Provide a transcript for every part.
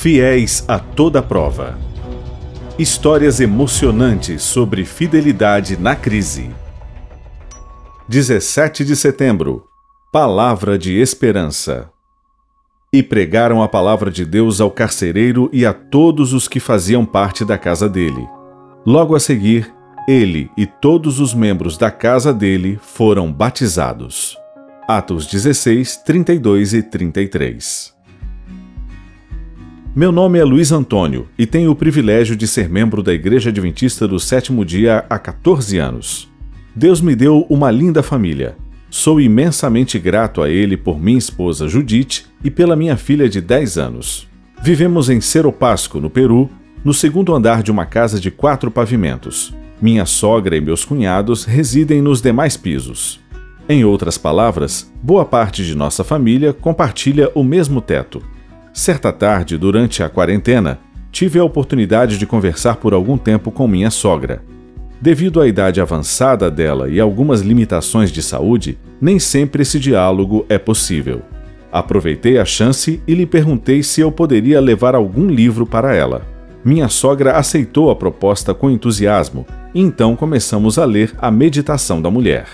Fiéis a toda prova. Histórias emocionantes sobre fidelidade na crise. 17 de setembro Palavra de Esperança. E pregaram a palavra de Deus ao carcereiro e a todos os que faziam parte da casa dele. Logo a seguir, ele e todos os membros da casa dele foram batizados. Atos 16, 32 e 33. Meu nome é Luiz Antônio e tenho o privilégio de ser membro da Igreja Adventista do Sétimo Dia há 14 anos. Deus me deu uma linda família. Sou imensamente grato a Ele por minha esposa Judite e pela minha filha de 10 anos. Vivemos em Seropasco, no Peru, no segundo andar de uma casa de quatro pavimentos. Minha sogra e meus cunhados residem nos demais pisos. Em outras palavras, boa parte de nossa família compartilha o mesmo teto. Certa tarde, durante a quarentena, tive a oportunidade de conversar por algum tempo com minha sogra. Devido à idade avançada dela e algumas limitações de saúde, nem sempre esse diálogo é possível. Aproveitei a chance e lhe perguntei se eu poderia levar algum livro para ela. Minha sogra aceitou a proposta com entusiasmo e então começamos a ler A Meditação da Mulher.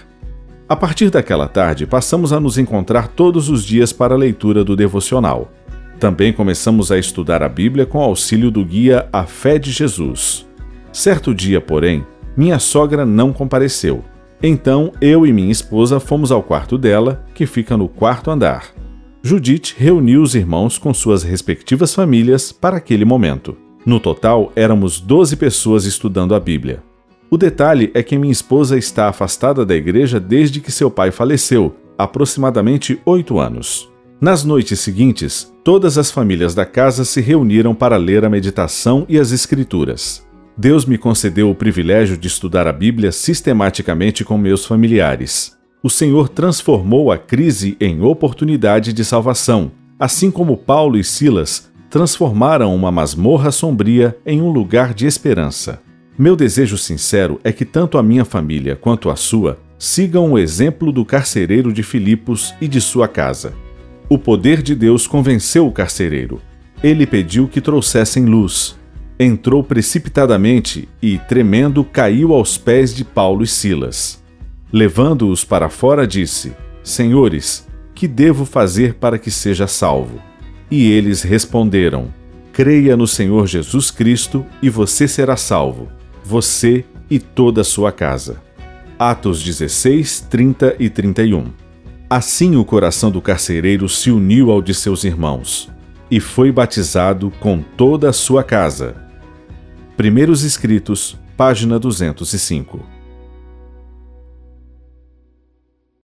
A partir daquela tarde, passamos a nos encontrar todos os dias para a leitura do devocional. Também começamos a estudar a Bíblia com auxílio do guia A Fé de Jesus. Certo dia, porém, minha sogra não compareceu. Então eu e minha esposa fomos ao quarto dela, que fica no quarto andar. Judite reuniu os irmãos com suas respectivas famílias para aquele momento. No total, éramos 12 pessoas estudando a Bíblia. O detalhe é que minha esposa está afastada da igreja desde que seu pai faleceu, aproximadamente oito anos. Nas noites seguintes, todas as famílias da casa se reuniram para ler a meditação e as escrituras. Deus me concedeu o privilégio de estudar a Bíblia sistematicamente com meus familiares. O Senhor transformou a crise em oportunidade de salvação, assim como Paulo e Silas transformaram uma masmorra sombria em um lugar de esperança. Meu desejo sincero é que tanto a minha família quanto a sua sigam o exemplo do carcereiro de Filipos e de sua casa. O poder de Deus convenceu o carcereiro. Ele pediu que trouxessem luz. Entrou precipitadamente e, tremendo, caiu aos pés de Paulo e Silas. Levando-os para fora, disse: Senhores, que devo fazer para que seja salvo? E eles responderam: Creia no Senhor Jesus Cristo e você será salvo, você e toda a sua casa. Atos 16, 30 e 31. Assim o coração do carcereiro se uniu ao de seus irmãos e foi batizado com toda a sua casa. Primeiros Escritos, página 205.